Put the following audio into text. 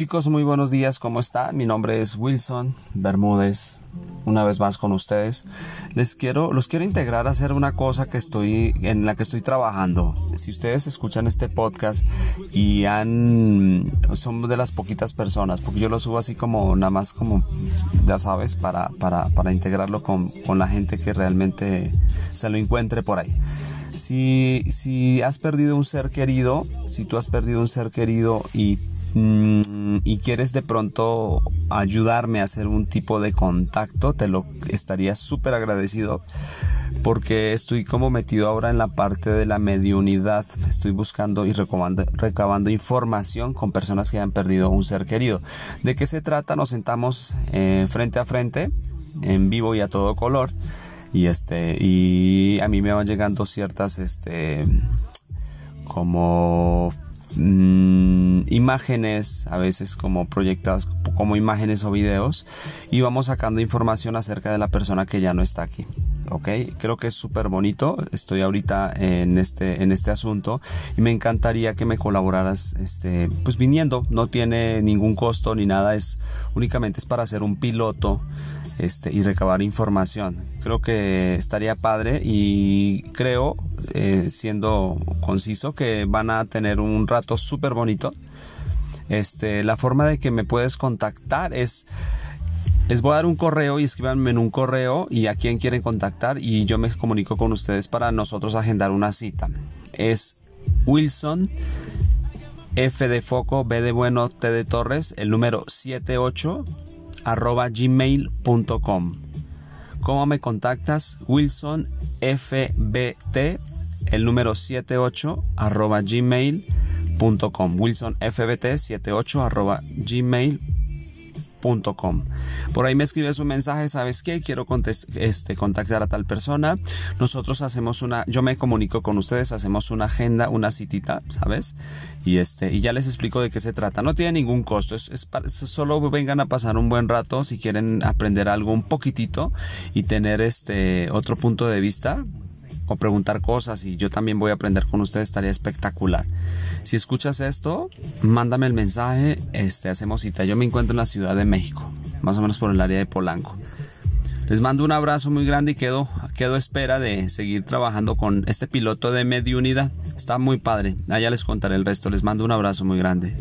Chicos, muy buenos días, ¿cómo están? Mi nombre es Wilson Bermúdez, una vez más con ustedes. Les quiero, los quiero integrar a hacer una cosa que estoy, en la que estoy trabajando. Si ustedes escuchan este podcast y han, son de las poquitas personas, porque yo lo subo así como, nada más como, ya sabes, para, para, para integrarlo con, con la gente que realmente se lo encuentre por ahí. Si, si has perdido un ser querido, si tú has perdido un ser querido y y quieres de pronto ayudarme a hacer un tipo de contacto, te lo estaría súper agradecido porque estoy como metido ahora en la parte de la mediunidad. Estoy buscando y recabando, información con personas que han perdido un ser querido. ¿De qué se trata? Nos sentamos eh, frente a frente, en vivo y a todo color. Y este, y a mí me van llegando ciertas, este, como Mm, imágenes, a veces como proyectadas como imágenes o videos, y vamos sacando información acerca de la persona que ya no está aquí. Ok, creo que es súper bonito. Estoy ahorita en este, en este asunto y me encantaría que me colaboraras, este, pues viniendo. No tiene ningún costo ni nada, es únicamente es para hacer un piloto este, y recabar información. Creo que estaría padre y creo, eh, siendo conciso, que van a tener un rato súper bonito. Este, la forma de que me puedes contactar es les voy a dar un correo y escríbanme en un correo y a quién quieren contactar y yo me comunico con ustedes para nosotros agendar una cita. Es Wilson F de foco, B de bueno, T de Torres, el número 78 arroba gmail.com. ¿Cómo me contactas? Wilson FBT, el número 78 arroba gmail.com. Wilson FBT 78 arroba gmail.com por ahí me escribes un mensaje, ¿sabes qué? Quiero este, contactar a tal persona. Nosotros hacemos una, yo me comunico con ustedes, hacemos una agenda, una citita, ¿sabes? Y este, y ya les explico de qué se trata. No tiene ningún costo, es, solo vengan a pasar un buen rato si quieren aprender algo un poquitito y tener este otro punto de vista o preguntar cosas y yo también voy a aprender con ustedes, estaría espectacular. Si escuchas esto, mándame el mensaje, este, hacemos cita. Yo me encuentro en la Ciudad de México, más o menos por el área de Polanco. Les mando un abrazo muy grande y quedo, quedo espera de seguir trabajando con este piloto de medio unidad. Está muy padre. Allá les contaré el resto. Les mando un abrazo muy grande.